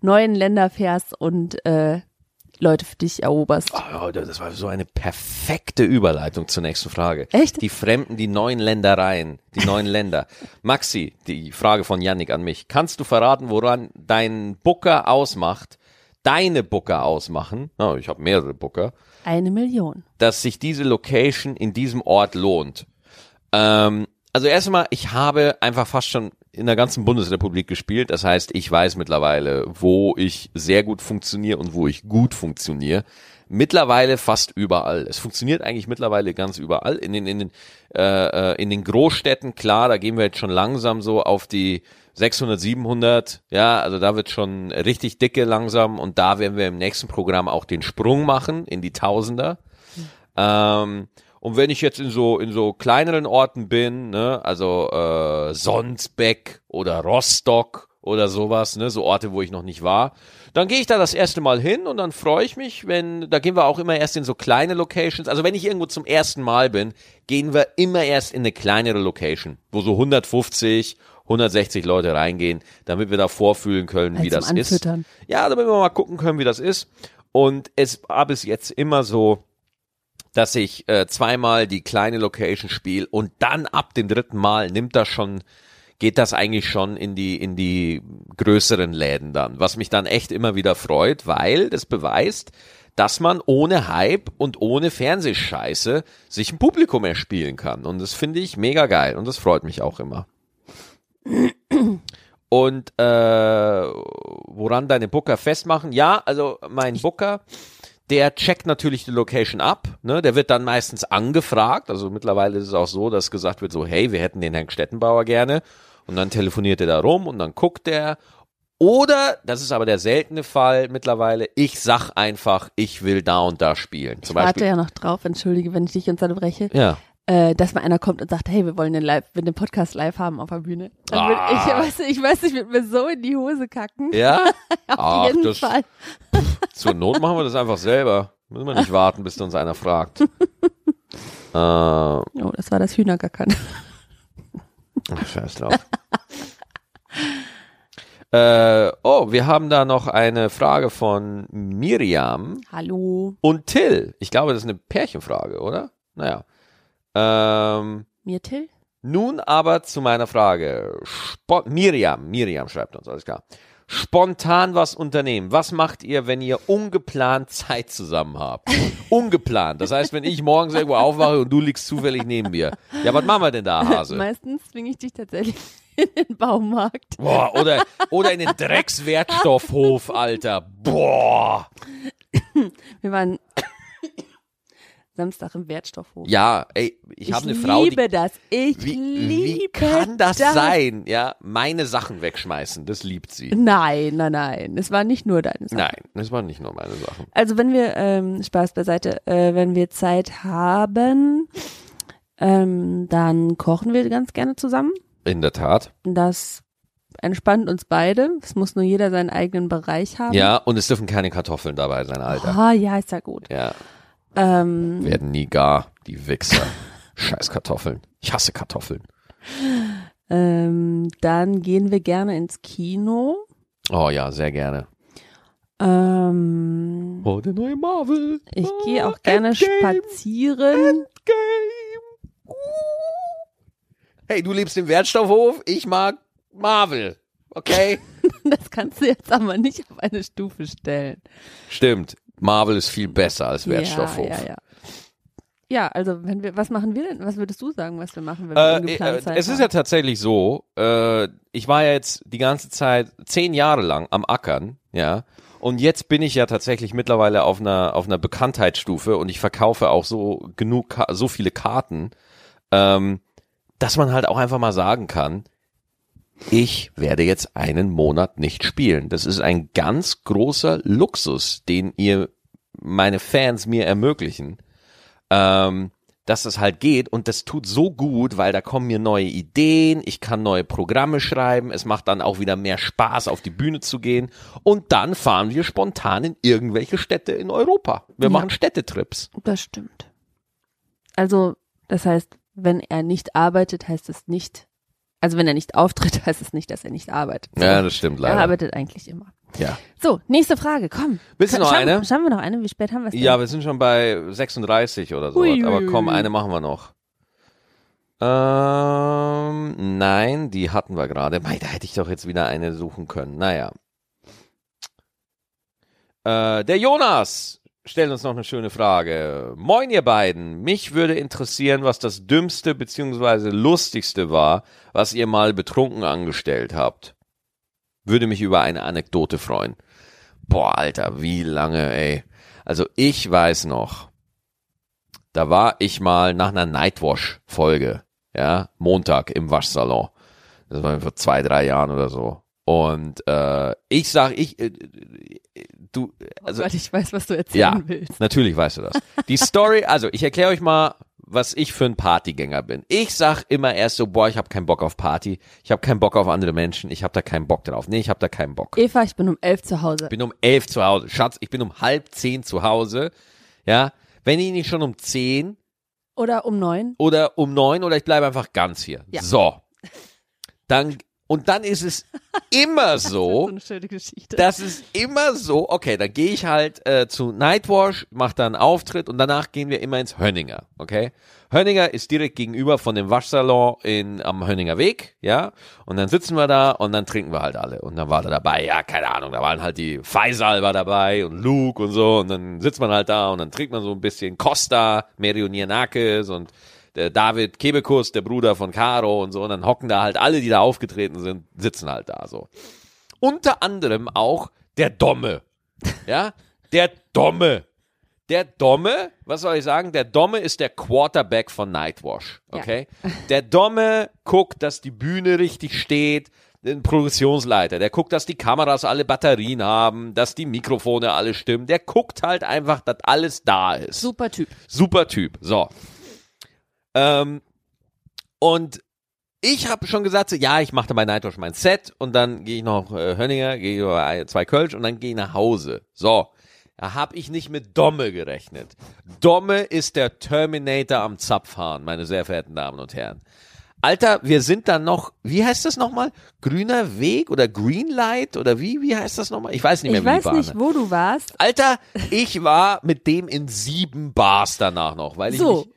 neuen Länder fährst und äh, Leute für dich eroberst. Oh, das war so eine perfekte Überleitung zur nächsten Frage. Echt? Die Fremden, die neuen Ländereien, die neuen Länder. Maxi, die Frage von Yannick an mich. Kannst du verraten, woran dein Booker ausmacht, deine Booker ausmachen, oh, ich habe mehrere Booker, Eine Million. dass sich diese Location in diesem Ort lohnt? Ähm, also erstmal, ich habe einfach fast schon in der ganzen Bundesrepublik gespielt. Das heißt, ich weiß mittlerweile, wo ich sehr gut funktioniere und wo ich gut funktioniere. Mittlerweile fast überall. Es funktioniert eigentlich mittlerweile ganz überall. In den, in den, äh, äh, in den Großstädten, klar, da gehen wir jetzt schon langsam so auf die 600, 700. Ja, also da wird schon richtig dicke langsam. Und da werden wir im nächsten Programm auch den Sprung machen in die Tausender. Ähm, und wenn ich jetzt in so in so kleineren Orten bin, ne, also äh, Sonsbeck oder Rostock oder sowas, ne, so Orte, wo ich noch nicht war, dann gehe ich da das erste Mal hin und dann freue ich mich, wenn da gehen wir auch immer erst in so kleine Locations. Also wenn ich irgendwo zum ersten Mal bin, gehen wir immer erst in eine kleinere Location, wo so 150 160 Leute reingehen, damit wir da vorfühlen können, wie Also das zum ist. Anfüttern. Ja, damit wir mal gucken können, wie das ist. Und es war bis jetzt immer so, dass ich äh, zweimal die kleine Location spiele und dann ab dem dritten Mal nimmt das schon, geht das eigentlich schon in die, in die größeren Läden dann, was mich dann echt immer wieder freut, weil das beweist, dass man ohne Hype und ohne Fernsehscheiße sich ein Publikum erspielen kann. Und das finde ich mega geil und das freut mich auch immer. Und äh, woran deine Booker festmachen? Ja, also mein Booker, der checkt natürlich die Location ab. Ne? Der wird dann meistens angefragt. Also mittlerweile ist es auch so, dass gesagt wird so, hey, wir hätten den Herrn Stettenbauer gerne. Und dann telefoniert er da rum und dann guckt er. Oder, das ist aber der seltene Fall mittlerweile, ich sag einfach, ich will da und da spielen. Zum Ich warte Beispiel. ja noch drauf, entschuldige, wenn ich dich unterbreche. Ja. Äh, dass mal einer kommt und sagt, hey, wir wollen den live, wir den Podcast live haben auf der Bühne. Dann Ah. ich, weiß, ich weiß, ich würde mir so in die Hose kacken. Ja? auf Ach, jeden das- Fall. Zur Not machen wir das einfach selber. Müssen wir nicht warten, bis uns einer fragt. äh, Oh, das war das Hühnergackern. Ach, scheiß drauf. Äh, oh, wir haben da noch eine Frage von Miriam Hallo, und Till. Ich glaube, das ist eine Pärchenfrage, oder? Naja. Ähm, mir Till? nun aber zu meiner Frage. Spo Miriam, Miriam schreibt uns, alles klar. Spontan was unternehmen. Was macht ihr, wenn ihr ungeplant Zeit zusammen habt? ungeplant. Das heißt, wenn ich morgens irgendwo aufwache und du liegst zufällig neben mir. Ja, was machen wir denn da, Hase? Meistens zwinge ich dich tatsächlich in den Baumarkt. Boah, oder, oder in den Dreckswertstoffhof, Alter. Boah. Wir waren Samstag im Wertstoffhof. Ja, ey, ich, habe eine Frau, liebe die, das. Ich wie, liebe wie kann das, das sein? Ja, meine Sachen wegschmeißen, das liebt sie. Nein, nein, nein. Es war nicht nur deine Sache. Nein, das waren nicht nur meine Sachen. Also wenn wir, ähm, Spaß beiseite, äh, wenn wir Zeit haben, ähm, dann kochen wir ganz gerne zusammen. In der Tat. Das entspannt uns beide. Es muss nur jeder seinen eigenen Bereich haben. Ja, und es dürfen keine Kartoffeln dabei sein, Alter. Ah, ja, ist ja gut. Ja, Ähm, werden nie gar, die Wichser. Scheiß Kartoffeln. Ich hasse Kartoffeln. ähm, dann gehen wir gerne ins Kino. Oh ja, sehr gerne. Ähm, Oh, der neue Marvel. ich oh, gehe auch gerne Endgame, spazieren. Endgame. Uh. Hey, du liebst den Wertstoffhof, ich mag Marvel. Okay? Das kannst du jetzt aber nicht auf eine Stufe stellen. Stimmt. Marvel ist viel besser als Wertstoffhof. Ja, ja, ja. Ja, also wenn wir, was machen wir denn? Was würdest du sagen, was wir machen, wenn wir Äh, ungeplant äh, Zeit es ist haben? ja tatsächlich so, äh, ich war ja jetzt die ganze Zeit zehn Jahre lang am Ackern, ja, und jetzt bin ich ja tatsächlich mittlerweile auf einer auf einer Bekanntheitsstufe und ich verkaufe auch so genug so viele Karten, ähm, dass man halt auch einfach mal sagen kann, ich werde jetzt einen Monat nicht spielen. Das ist ein ganz großer Luxus, den ihr meine Fans mir ermöglichen ähm, dass das halt geht und das tut so gut, weil da kommen mir neue Ideen, ich kann neue Programme schreiben, es macht dann auch wieder mehr Spaß, auf die Bühne zu gehen und dann fahren wir spontan in irgendwelche Städte in Europa. Wir Ja. machen Städtetrips. Das stimmt. Also, das heißt, wenn er nicht arbeitet, heißt es nicht, also wenn er nicht auftritt, heißt es nicht, dass er nicht arbeitet. So. Ja, das stimmt er leider. arbeitet eigentlich immer. Ja, So, nächste Frage, komm. Willst du noch schauen, eine? Schauen wir noch eine? Wie spät haben wir es denn? ja, wir sind schon bei 36 oder so, aber komm, eine machen wir noch. Ähm, nein, die hatten wir gerade. Mei, da hätte ich doch jetzt wieder eine suchen können. Naja. Äh, der Jonas stellt uns noch eine schöne Frage. Moin, ihr beiden. Mich würde interessieren, was das dümmste bzw. lustigste war, was ihr mal betrunken angestellt habt. Würde mich über eine Anekdote freuen. Boah, Alter, wie lange, ey. Also ich weiß noch, da war ich mal nach einer Nightwash-Folge, ja, Montag im Waschsalon. Das war vor zwei, drei Jahren oder so. Und äh, ich sag, ich, äh, du, also oh Gott, ich weiß, was du erzählen ja, willst. natürlich weißt du das. Die Story, also ich erkläre euch mal, was ich für ein Partygänger bin. Ich sag immer erst so, boah, ich habe keinen Bock auf Party, ich habe keinen Bock auf andere Menschen, ich habe da keinen Bock drauf. Nee, ich habe da keinen Bock. Eva, ich bin um elf zu Hause. Ich bin um elf zu Hause. Schatz, ich bin um halb zehn zu Hause. Ja, wenn ich nicht schon um zehn Oder um neun. oder um neun oder ich bleibe einfach ganz hier. Ja. So. Dann, und dann ist es immer Das so, ist so eine schöne Geschichte. das ist immer so, okay, dann gehe ich halt äh, zu Nightwash, mache da einen Auftritt und danach gehen wir immer ins Hönninger, okay? Hönninger ist direkt gegenüber von dem Waschsalon in, am Hönninger Weg, ja? Und dann sitzen wir da und dann trinken wir halt alle. Und dann war da dabei, ja, keine Ahnung, da waren halt die Faisal war dabei und Luke und so und dann sitzt man halt da und dann trinkt man so ein bisschen Costa, Merioniernackes und der David Kebekus, der Bruder von Caro und so und dann hocken da halt alle, die da aufgetreten sind, sitzen halt da so unter anderem auch der Domme. Ja, der Domme. Der Domme, was soll ich sagen? Der Domme ist der Quarterback von Nightwash. Okay? Der Domme guckt, dass die Bühne richtig steht. Ein Produktionsleiter, der guckt, dass die Kameras alle Batterien haben, dass die Mikrofone alle stimmen. Der guckt halt einfach, dass alles da ist. Super Typ. Super Typ. So. Ähm, und ich habe schon gesagt, so, ja, ich mache bei Nightwatch mein Set und dann gehe ich noch äh, Hönninger, gehe zwei Kölsch und dann gehe ich nach Hause. So. Da habe ich nicht mit Domme gerechnet. Domme ist der Terminator am Zapfhahn, meine sehr verehrten Damen und Herren. Alter, wir sind dann noch, wie heißt das nochmal? Grüner Weg oder Greenlight oder wie, wie heißt das nochmal? Ich weiß nicht mehr, Ich wie die weiß Bahn nicht, wo du warst. Alter, ich war mit dem in sieben Bars danach noch, weil ich So, mich,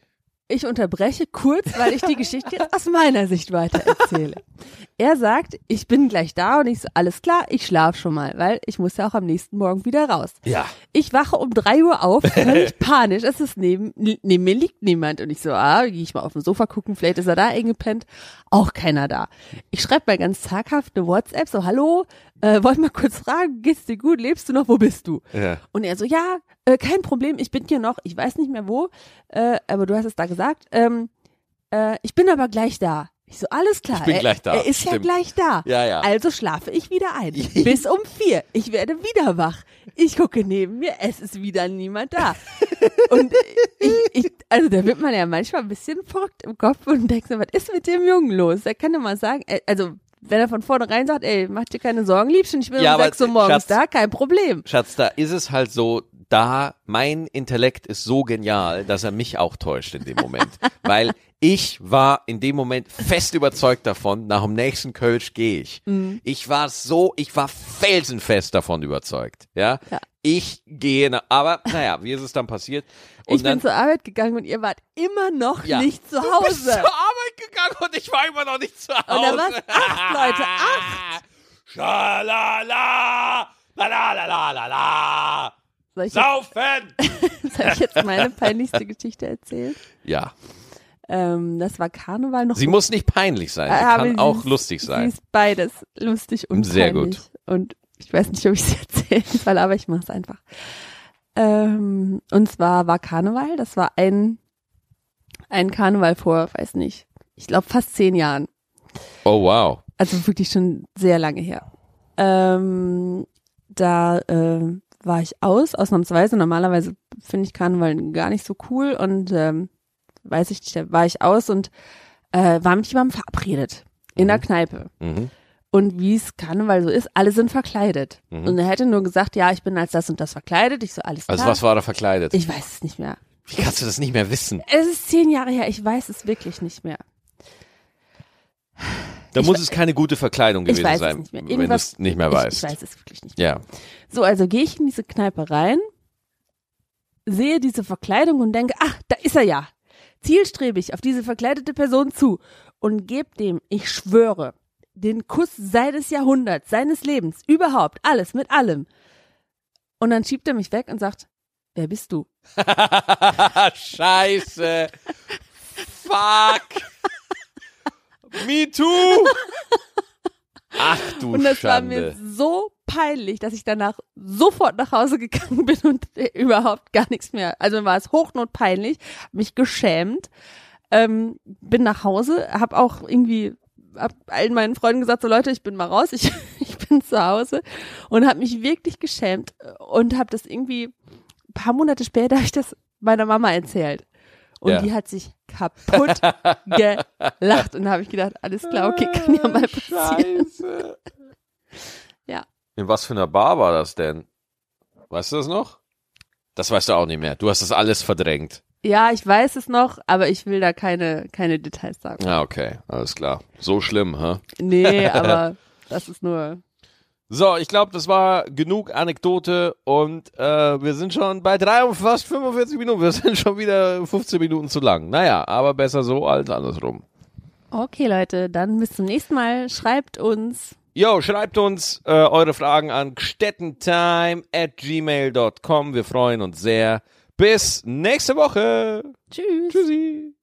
ich unterbreche kurz, weil ich die Geschichte jetzt aus meiner Sicht weiter erzähle. Er sagt, ich bin gleich da und ich so, alles klar, ich schlaf schon mal, weil ich muss ja auch am nächsten Morgen wieder raus. ja, Ich wache um drei Uhr auf, völlig panisch. Es ist neben, neben mir liegt niemand. Und ich so, ah, gehe ich mal auf dem Sofa gucken, vielleicht ist er da eingepennt. Auch keiner da. Ich schreibe mal ganz zaghaft eine WhatsApp, so, hallo, äh, wollte mal kurz fragen, geht's dir gut, lebst du noch, wo bist du? ja. Und er so, ja, äh, kein Problem, ich bin hier noch, ich weiß nicht mehr wo, äh, aber du hast es da gesagt. Ähm, äh, ich bin aber gleich da. Ich so, alles klar. Ich bin er, gleich da, Er ist stimmt. ja gleich da. Ja, ja. Also schlafe ich wieder ein. Bis um vier. Ich werde wieder wach. Ich gucke neben mir, es ist wieder niemand da. Und ich, ich, also da wird man ja manchmal ein bisschen verrückt im Kopf und denkt so, was ist mit dem Jungen los? Er kann ja mal sagen, also wenn er von vornherein sagt, ey, mach dir keine Sorgen, Liebchen, ich bin Ja, um aber, sechs Uhr morgens Schatz- da, kein Problem. Schatz, da ist es halt so, da mein Intellekt ist so genial, dass er mich auch täuscht in dem Moment. Weil ich war in dem Moment fest überzeugt davon, nach dem nächsten Kölsch gehe ich. Mhm. Ich war so, ich war felsenfest davon überzeugt. Ja. Ja. Ich gehe, nach, aber naja, wie ist es dann passiert? Und ich dann, bin zur Arbeit gegangen und ihr wart immer noch Ja. nicht zu Du bist Hause. zur Arbeit gegangen und ich war immer noch nicht zu Hause. Und da war's acht Leute, acht. Schalala, la la la la la la. Soll ich, jetzt, Saufen! soll ich jetzt meine peinlichste Geschichte erzählen? Ja. Ähm, das war Karneval noch. Sie muss nicht peinlich sein, sie Äh, aber kann sie auch ist- lustig Sie sein. ist beides lustig und Sehr peinlich. gut. Und ich weiß nicht, ob ich sie erzählen soll, aber ich mache es einfach. Ähm, und zwar war Karneval, das war ein, ein Karneval vor, weiß nicht, ich glaube fast zehn Jahren. Oh wow. Also wirklich schon sehr lange her. Ähm, da äh, war ich aus, ausnahmsweise. Normalerweise finde ich Karneval gar nicht so cool und ähm, weiß ich nicht, da war ich aus und äh, war mit jemandem verabredet in der Kneipe. Mhm. Und wie es Karneval so ist, alle sind verkleidet. Mhm. Und er hätte nur gesagt, ja, ich bin als das und das verkleidet. Ich so, alles klar. Also was war da verkleidet? ich weiß es nicht mehr. Wie kannst du das nicht mehr wissen? Es ist zehn Jahre her, ich weiß es wirklich nicht mehr. Da Ich muss es keine gute Verkleidung Ich gewesen sein, nicht mehr. wenn du es nicht mehr Ich, weißt. ich weiß es wirklich nicht mehr. Ja. So, also gehe ich in diese Kneipe rein, sehe diese Verkleidung und denke, ach, da ist er ja. Zielstrebig auf diese verkleidete Person zu und gebe dem, ich schwöre, den Kuss seines Jahrhunderts, seines Lebens, überhaupt, alles, mit allem. Und dann schiebt er mich weg und sagt, wer bist du? Scheiße. Fuck. Me too. Ach du Und das war mir Schande. so peinlich, dass ich danach sofort nach Hause gegangen bin und überhaupt gar nichts mehr. Also mir war es hochnotpeinlich, mich geschämt, ähm, bin nach Hause, habe auch irgendwie hab allen meinen Freunden gesagt, so Leute, ich bin mal raus, ich, ich bin zu Hause und habe mich wirklich geschämt und habe das irgendwie ein paar Monate später habe ich das meiner Mama erzählt. Und Ja. die hat sich kaputt gelacht und da habe ich gedacht, alles klar, okay, kann ja mal passieren. Scheiße. Ja. In was für einer Bar war das denn? Weißt du das noch? Das weißt du auch nicht mehr. Du hast das alles verdrängt. Ja, ich weiß es noch, aber ich will da keine, keine Details sagen. Ah, okay. Alles klar. So schlimm, hä? Nee, aber das ist nur. So, ich glaube, das war genug Anekdote und äh, wir sind schon bei drei und fast 45 Minuten. Wir sind schon wieder 15 Minuten zu lang. Naja, aber besser so als andersrum. Okay, Leute, dann bis zum nächsten Mal. Schreibt uns. Jo, schreibt uns äh, eure Fragen an gstettentime at gmail.com. Wir freuen uns sehr. Bis nächste Woche. Tschüss. Tschüssi.